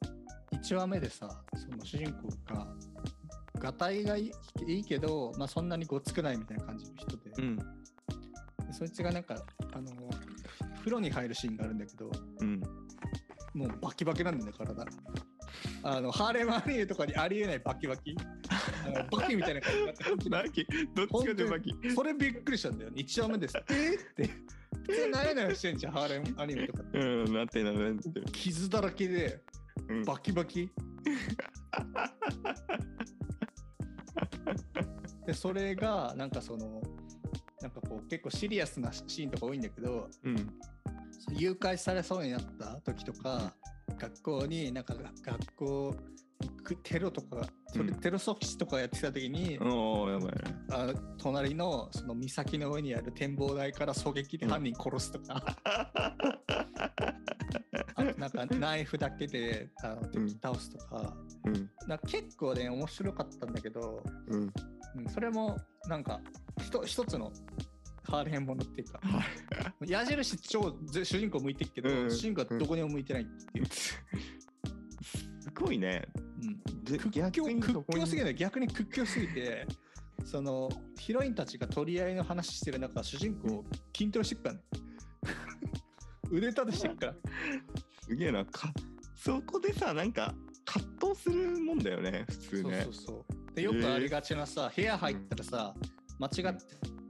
1話目でさその主人公ががたいがいいけど、まあ、そんなにごつくないみたいな感じの人で,で、うん。そいつがなんかあの風呂に入るシーンがあるんだけどうん。もうバキバキなんだよね体。あのハーレムアニメとかにありえないバキバキ。バキみたいな感じになって バキ。どっちかでバキ。それびっくりしたんだよね。1話目です。えーって。普通なえなよしてんじゃん。ハーレムアニメとかうんなってななって傷だらけでうん。バキバキ。でそれがなんかそのなんかこう結構シリアスなシーンとか多いんだけどうん誘拐されそうになった時とか学校になんかが学校行くテロとかテロうんテロ組織とかやってた時に、やばいね。あ隣のその岬の上にある展望台から狙撃で犯人殺すとか、あとなんかナイフだけであの敵倒すとか。うん。なんか結構ね面白かったんだけど、うん。うん、それもなんかひと一つのハーレンものっていうか。矢印超ぜ主人公向いてるけど、うん。主人公はどこにも向いてないっていう、すごいね。うん、で屈逆強屈強すぎない。逆に屈強すぎてそのヒロインたちが取り合いの話してる中主人公筋トレしてっからね。腕立てしてっから。すげえな。かそこでさなんか葛藤するもんだよね普通ね。そうそうそう。でよくありがちなさ、部屋入ったらさ間違って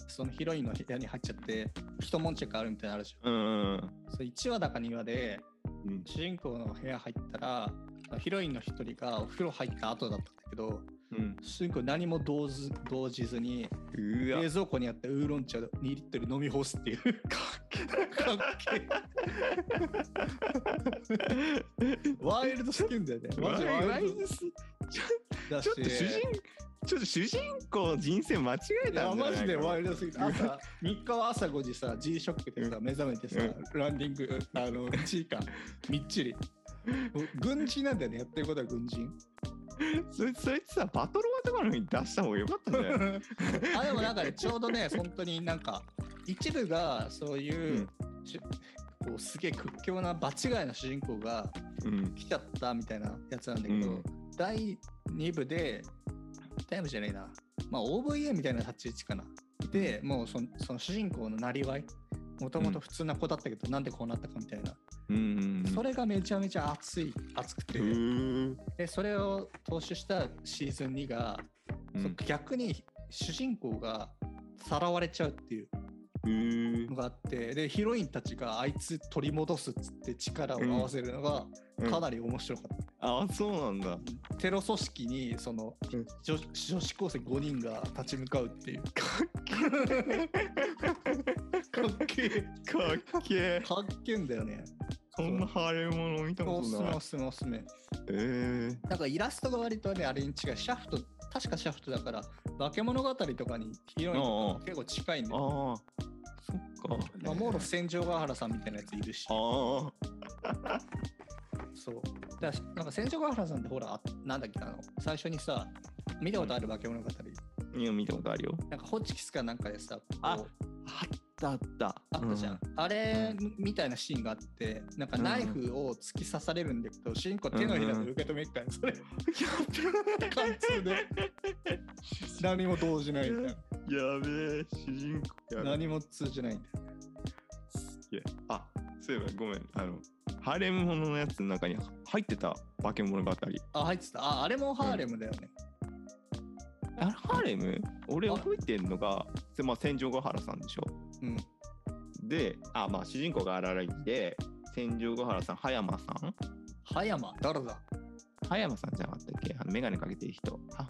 そのヒロインの部屋に入っちゃって一悶着あるみたいなのあるじゃん。うんうんそう1話だか2話でうん。主人公の部屋入ったらヒロインの一人がお風呂入った後だったんだけどうん。主人公何も動じ動じずに冷蔵庫にあったウーロン茶2リットル飲み干すっていう かっけえ。ワイルドすぎんだよね。ワイルド。すちょっと主人ちょっと主人公人生間違えたんじゃないマジでワかイルドすぎて。朝3日は朝5時さ G ショックでさ目覚めてさランディングあの1時間みっちり。軍人なんだよねやってることは軍人。それそれってさバトルワとかのに出した方がよかったんじゃない？あでもなんかねちょうどね本当になんか一部がそういう、しこうすげえ屈強な場違いな主人公がうん。来ちゃったみたいなやつなんだけど、うん。第2部で第2部じゃないな。まあ OVA みたいな立ち位置かな。でもうそのその主人公のなりわい。もともと普通な子だったけど、なんでこうなったかみたいな、うんうんそれがめちゃめちゃ熱い熱くて、うんでそれを踏襲したシーズン2が、うん。逆に主人公がさらわれちゃうっていう。うんのがあってでヒロインたちがあいつ取り戻すっつって力を合わせるのがかなり面白かった、あそうなんだ。テロ組織にその、うん。女女子高生5人が立ち向かうっていう。かっけえかっけえかっけえんだよね。そんなハレーもの見たおことない。すすめおすすめおすすめ。えー。なんかイラストが割とねあれに違うシャフト確かシャフトだから化け物語とかにヒロインとか結構近いんで、ああそっか。まあ、モーロ千丈ヶ原さんみたいなやついるし。あそう。だなんか千丈ヶ原さんってほらあなんだっけあの最初にさ見たことある化け物語、あいや見たことあるよなん。かホチキスかなん。かでさこうああったあったあったじゃん、あれみたいなシーンがあってなん。かナイフを突き刺されるん。だけど、主人公手のひらで受け止めるから、それ貫通で何も動じないみたいなやべえ主人公何も通じないん。だよいやあそういえばごめん。あのハーレムもののやつの中に入ってた化け物語あ入ってたああれもハーレムだよね、あれハーレム？俺あ。覚えてんのがまあ千丈ヶ原さんでしょ？うん。であまあ主人公が荒井で千丈ヶ原さん葉山さん？葉山。誰だ？葉山さんじゃなかったっけ？あの眼鏡かけてる人。は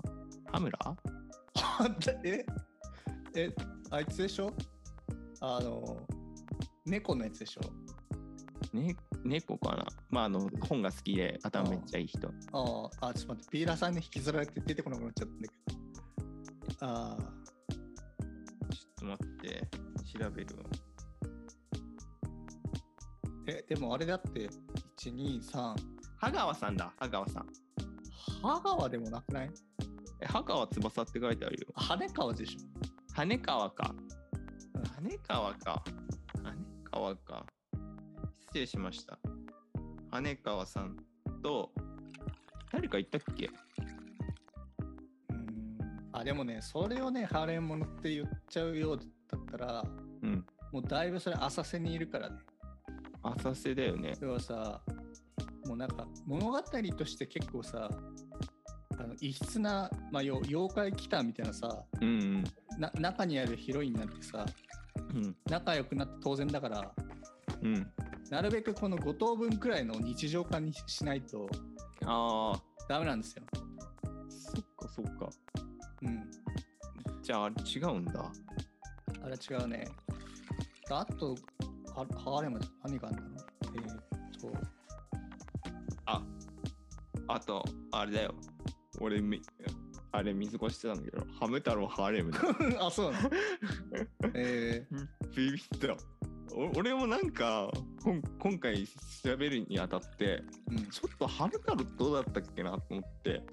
羽村？あ え？えあいつでしょ？あの猫のやつでしょ？ね猫かな？まああの本が好きで頭めっちゃいい人。あああちょっと待って。ピーラーさんに引きずられて出てこなくなっちゃったんだけどああちょっと待って。調べるわ。えでもあれだって123羽川さん。だ。羽川さん。羽川でもなくない？え羽川翼って書いてあるよ。羽川でしょ。羽川か。うん。羽川か。羽川か。失礼しました。羽川さんと誰か言ったっけ？あでもねそれをねハーレムものって言っちゃうようだったらうん。もうだいぶそれ浅瀬にいるからね。浅瀬だよね。要はさもうなんか物語として結構さあの異質な、まあ、よ妖怪来たみたいなさうんな中にあるヒロインなんてさうん。うん仲良くなって当然だからうん。なるべくこの5等分くらいの日常化にしないとああダメなんですよ。そっかそっかうん。じゃああれ違うんだ。あれ違うね。あと、ハハーレムだ何があるんだろうえーっと、ああとあれだよ。俺みあれ水越してたんだけどハム太郎ハーレムだ。あ、そうなの？えビビった。お俺もなんかこん今回調べるにあたってー、うん。ちょっとハム太郎どうだったっけなと思って。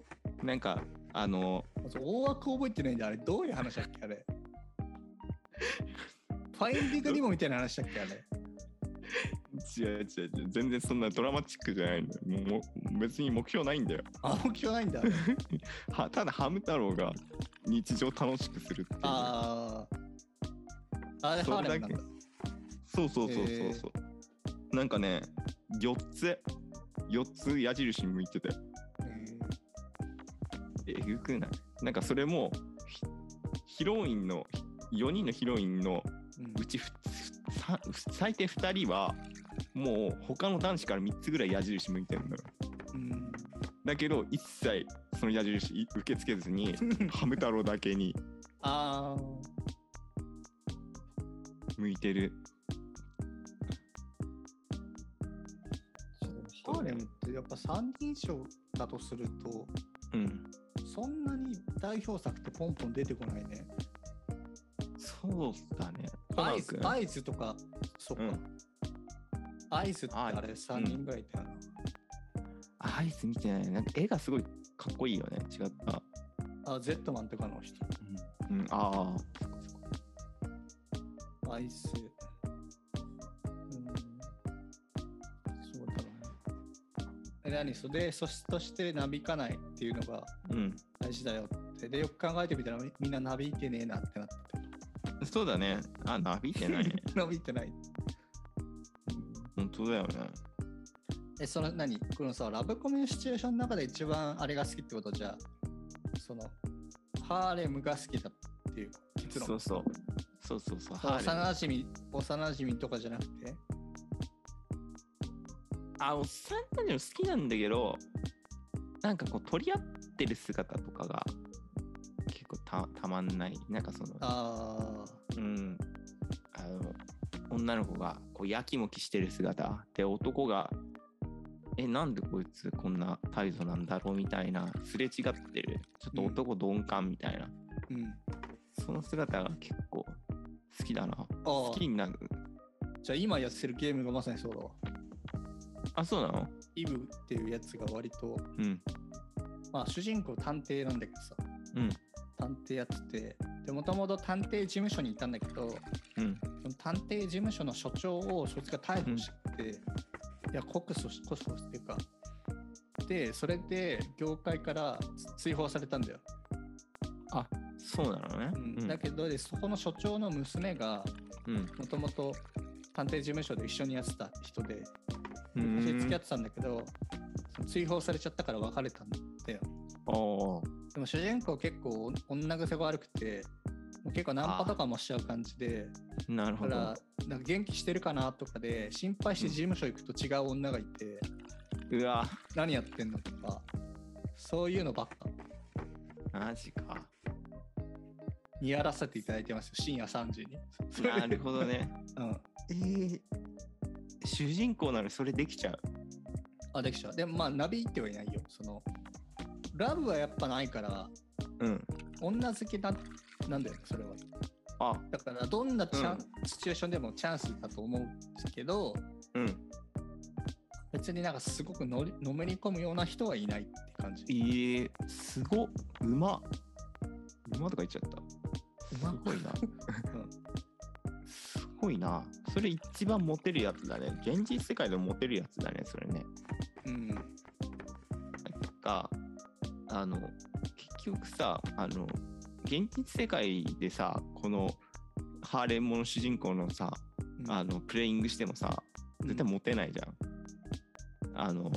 なんかあの大枠覚えてないんで、あれどういう話だっけあれ。ファインディングにもみたいな話だっけあれ。違う違う違う全然そんなドラマチックじゃないんだよもう別に目標ないんだよあ、目標ないんだ。はただハム太郎が日常楽しくするっていうああ。あれハーレムなんだ。そうそうそうそうそう、なんかね4つ4つ矢印向いててええぐくないなんかそれもヒヒロインの4人のヒロインのーうん。うちふさ最低2人はもう他の男子から3つぐらい矢印向いてるのよ。うん。だけど一切その矢印い受け付けずに ハム太郎だけに。あ向いてる。あ。ハーレムってやっぱ3人以上だとすると、うんそんなに代表作ってポンポン出てこないね。そうだねアイズアイズとか、そっか。うんアイズってあれアイズ3人ぐらいいたよな。アイス見てないなんか絵がすごいかっこいいよね。違った。あ、ゼットマンとかの人。うん、うん、あアイス。え、何それで、そしとしてなびかないっていうのが。大事だよって。で、よく考えてみたらみみんななびいてねえなってなって。そうだね。あ、なびいてないね。なびいてない。本当だよね。え、その何？このさ、ラブコメのシチュエーションの中で一番あれが好きってことじゃあ、その、ハーレムが好きだっていう結論。そうそう。そうそうそう。幼ハーレムなじみ、幼なじみとかじゃなくて。あ、おっさんたちも好きなんだけど、なんかこう取り合ってる姿とかが結構たたまんない。なんかその、あうん。あの、女の子がこうやきもきしてる姿で男が、え、なんでこいつこんな態度なんだろうみたいな、すれ違ってる、ちょっと男鈍感みたいな、あ、うん。その姿が結構好きだな。あ好きになる。あ、じゃあ今やってるゲームがまさにそうだわ。あ、そうなの？イブっていうやつが割と、うん。まあ主人公探偵なんだけどさ、うん。探偵やってて、で、もともと探偵事務所にいたんだけど、うん。その探偵事務所の所長をそいつが逮捕して、いや告訴し告訴っていうかでそれで業界から追放されたんだよ、あ、そうなのね。うんだけどでそこの所長の娘がうん。もともと探偵事務所で一緒にやってた人でうん。で付き合ってたんだけど追放されちゃったから別れたんだよでも主人公結構女癖が悪くて結構ナンパとかもしちゃう感じでなるほど。だからなんか元気してるかなとかで心配して事務所行くと違う女がいて、うわ、何やってんのとかそういうのばっかマジか。にやらせていただいてますよ深夜3時になるほどね。うんえー、主人公なのにそれできちゃう。あできちゃうでもまあナビってはいないよそのラブはやっぱないからうん。女好きななんだよねそれはあ、だからどんなチャン、うんシチュエーションでもチャンスだと思うんですけどうん。別になんかすごくのりのめり込むような人はいないって感じえー、すごっ。うま。うまとか言っちゃった。うますごいな。うんすごいな。それ一番モテるやつだね。現実世界でもモテるやつだね、それね。うんなんか、あの、結局さ、あの、現実世界でさ、このハーレムの主人公のさ、うんあの、プレイングしてもさ、絶対モテないじゃん。あの、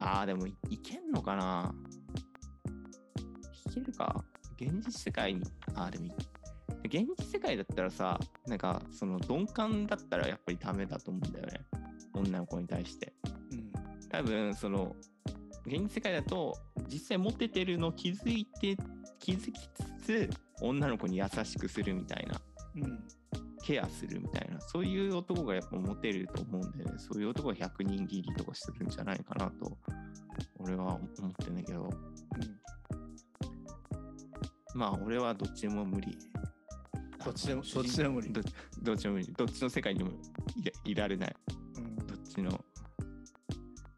ああ、でもいいけんのかないけるか現実世界に、ああ、でもい現実世界だったらさ、なんか、その鈍感だったらやっぱりダメだと思うんだよね。女の子に対して。うん多分、その、現実世界だと、実際モテてるの気づいて、気づきつつ、女の子に優しくするみたいな。うんケアするみたいな、そういう男がやっぱモテると思うんで、ね、そういう男が100人切りとかするんじゃないかなと、俺は思ってんだけど、まあ俺はどっちでも無理。どっちでもどっちでも無理どどっちでも無理。どっちの世界にもいらいられない。うんどっちの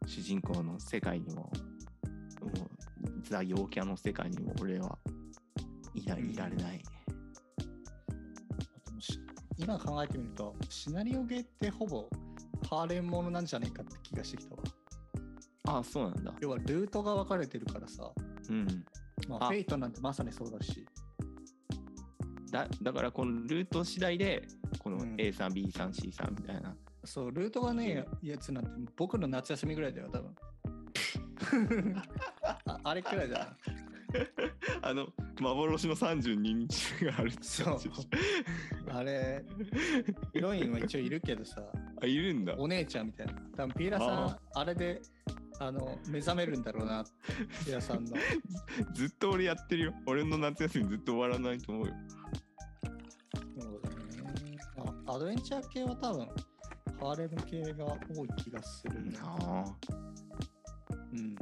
主人公の世界にも、もうザ・陽キャの世界にも俺はいらいられない。でもし今考えてみるとシナリオゲーってほぼハーレムものなんじゃないかって気がしてきたわああ、そうなんだ。要はルートが分かれてるからさ、うん。まあ、あフェイトなんてまさにそうだしだだからこのルート次第でこのうん。A さん B さん C さんみたいな、そうルートがねやつなんて僕の夏休みぐらいだよ多分。ああれくらいだな。あの幻の32日があるそう。あれヒロインは一応いるけどさ。あいるんだ。お姉ちゃんみたいな。多分ピーラさんああれであの目覚めるんだろうなピーラさんの。ずっと俺やってるよ。俺の夏休みずっと終わらないと思うよアドベンチャー系は多分、ハーレム系が多い気がするな。あうん。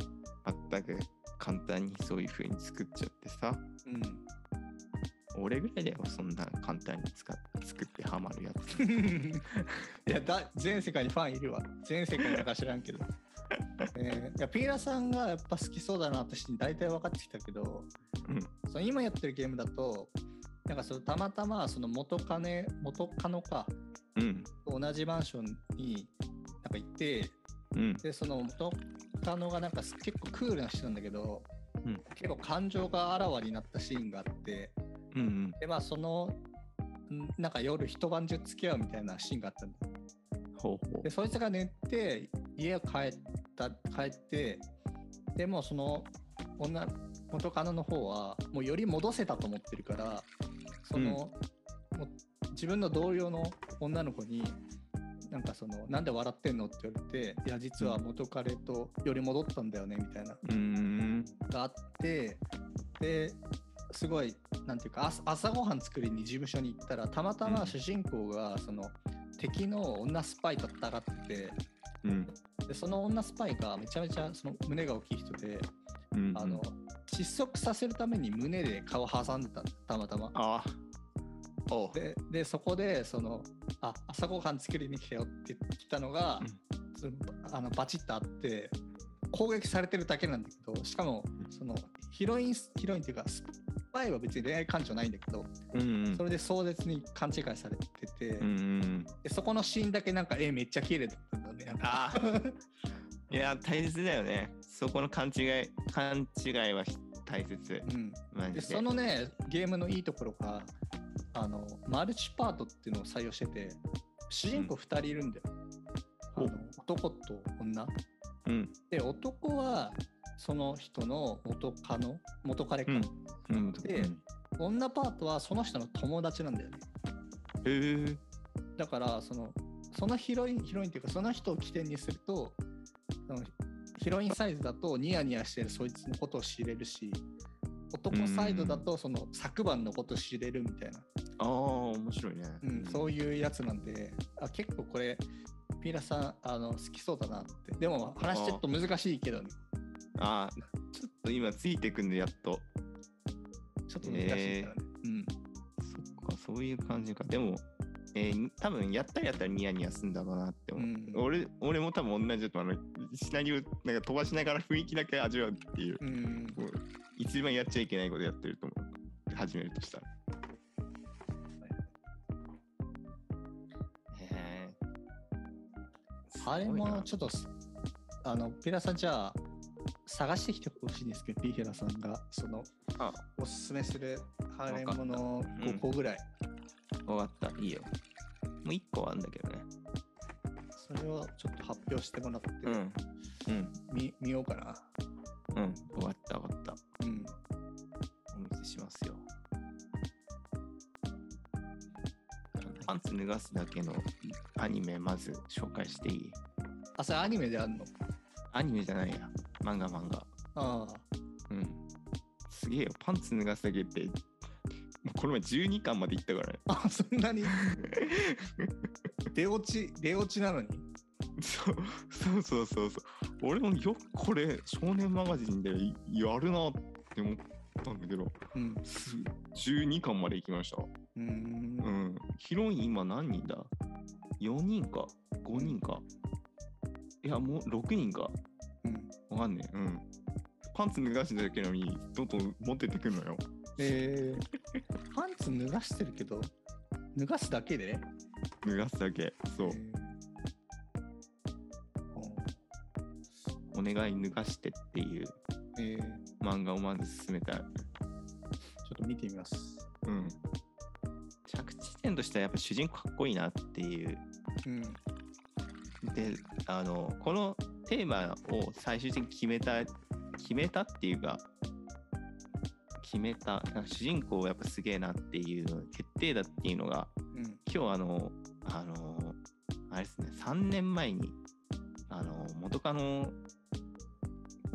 あ全く簡単にそういう風に作っちゃってさうん。俺ぐらいだよそんな簡単に使っ作ってハマるやつ いやだ、全世界にファンいるわ。全世界だか知らんけど。め えーいやピーラさんがやっぱ好きそうだな私に大体分かってきたけど、うんその今やってるゲームだとなんかそのたまたまその元カネ元カノかうん。と同じマンションになんか行ってうん。でその元カノがなんかす結構クールな人なんだけど、うん。結構感情があらわになったシーンがあってうんうん。でまあそのんなんか夜一晩中付き合うみたいなシーンがあったんだほうほでそいつが寝て家を帰った帰ってでもうその女元カノの方はもうより戻せたと思ってるからその、もう自分の同僚の女の子になんかそのなんで笑ってんのって言われていや実は元彼とより戻ったんだよねみたいな。があってですごいなんていうか朝朝ごはん作りに事務所に行ったらたまたま主人公がその敵の女スパイと戦っててうん。でその女スパイがめちゃめちゃその胸が大きい人で、うん。あの窒息させるために胸で顔挟んでたたまたま。あおう。ででそこでそのあ朝ごはん作りに来たよって言ってきたのが、そのあのバチッとあって攻撃されてるだけなんだけどしかもそのヒロインヒロインっていうかスパイは別に恋愛感情ないんだけどうんうん。それで壮絶に勘違いされてて、うんうんでそこのシーンだけなんか絵めっちゃ綺麗だったんだね。あ いや大切だよね。そこの勘違い勘違いは大切。うん、マジで。でそのねゲームのいいところがあのマルチパートっていうのを採用してて主人公2人いるんだよ、あの男と女。うん。で男はその人の元カノ元彼か、うん。うん。で女パートはその人の友達なんだよね。へえだからそのそのヒロインヒロインっていうかその人を起点にするとヒロインサイズだとニヤニヤしてるそいつのことを知れるし男サイドだとその昨晩のことを知れるみたいな、ああ面白いね。うん、そういうやつなんであ結構これピーラさんあの好きそうだなって。でも話ちょっと難しいけどね。ああちょっと今ついてくんでやっと。ちょっと難しいからね、うん。そっかそういう感じか。でもえー多分やったらやったらニヤニヤすんだろうなって思う、うん。俺俺も多分同じだと思う。あのシナリオなんか飛ばしながら雰囲気だけ味わうっていう、うん。もう一番やっちゃいけないことやってると思う。始めるとしたら。へえあれもちょっとすあのピラさんじゃあ探してきてほしいんですけどピーヘラさんが。そのあ。おすすめするハーレムのわかった。5個ぐらい、分かった。いいよ。もう一個はあんだけどね。それをちょっと発表してもらって、うん。うん。見見ようかな。うん。分かった分かった。うん。お見せしますよ。パンツ脱がすだけのアニメまず紹介していい？あそれアニメであんの？アニメじゃないや。漫画漫画。ああ。うん。すげえよ。パンツ脱がすだけってこの前12巻まで行ったからね。あそんなに？出落ち出落ちなのに？そうそうそうそうそう。俺もよくこれ少年マガジンでやるなって思ったんだけどうん。す12巻まで行きました。うーん。うん。ヒロイン今何人だ ?4 人か？5人か？いやもう6人か。うん。わかんねえ。うん。パンツ脱がしてだけなのにどんどん持ってってくるのよ。えー、ツ脱がしてるけど脱がすだけで？脱がすだけ。そう。えー。お願い脱がしてっていう。えー。漫画をまず進めた。ちょっと見てみます。うん。着地点としてはやっぱ主人公かっこいいなっていう。うん。であのこのテーマを最終的に決めた決めたっていうか決めた主人公はやっぱすげえなっていうの決定だっていうのがうん。今日あのあのあれですね3年前にあの元カノ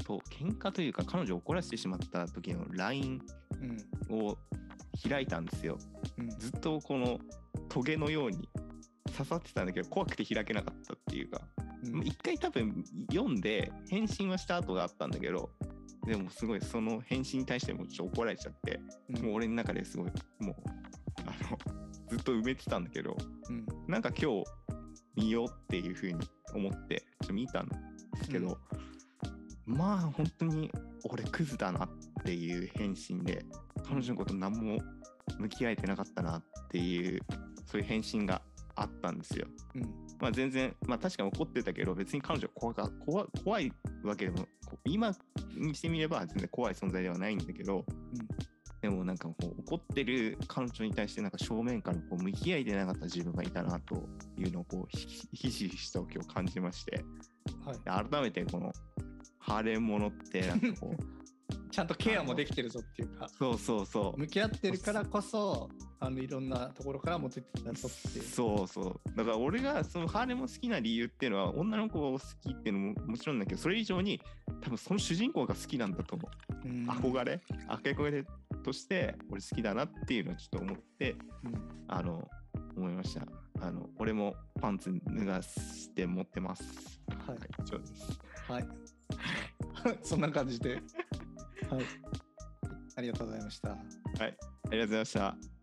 と喧嘩というか彼女を怒らせてしまった時の LINE うん。を開いたんですようん。ずっとこのトゲのように刺さってたんだけど怖くて開けなかったっていうかうん一回多分読んで返信はした後があったんだけどでもすごいその返信に対してもちょっと怒られちゃってうんもう俺の中ですごいもうあのずっと埋めてたんだけどうん。なんか今日見ようっていう風に思ってちょっと見たんですけど、まあ本当に俺クズだなっていう返信で彼女のこと何も向き合えてなかったなっていうそういう返信があったんですよ。うんまあ全然まあ確かに怒ってたけど別に彼女は怖か怖怖いわけでも今にしてみれば全然怖い存在ではないんだけど、でもなんかこう怒ってる彼女に対してなんか正面からこう向き合いでなかった自分がいたなというのをこうひひしひしと今日感じまして。はい、改めてこの ハーレムものってなんかこうちゃんとケアもできてるぞっていうか。そうそうそう。向き合ってるからこそあのいろんなところからモテてたぞってそうそう。だから俺がそのハーレムを好きな理由っていうのは女の子を好きっていうのももちろんだけどそれ以上に多分その主人公が好きなんだと思う。うん。憧れ？憧れとして俺好きだなっていうのをちょっと思ってうん。あの思いました。あの俺もパンツ脱がして持ってます。はい。以上です。はい。そんな感じで。はい。ありがとうございました。ありがとうございました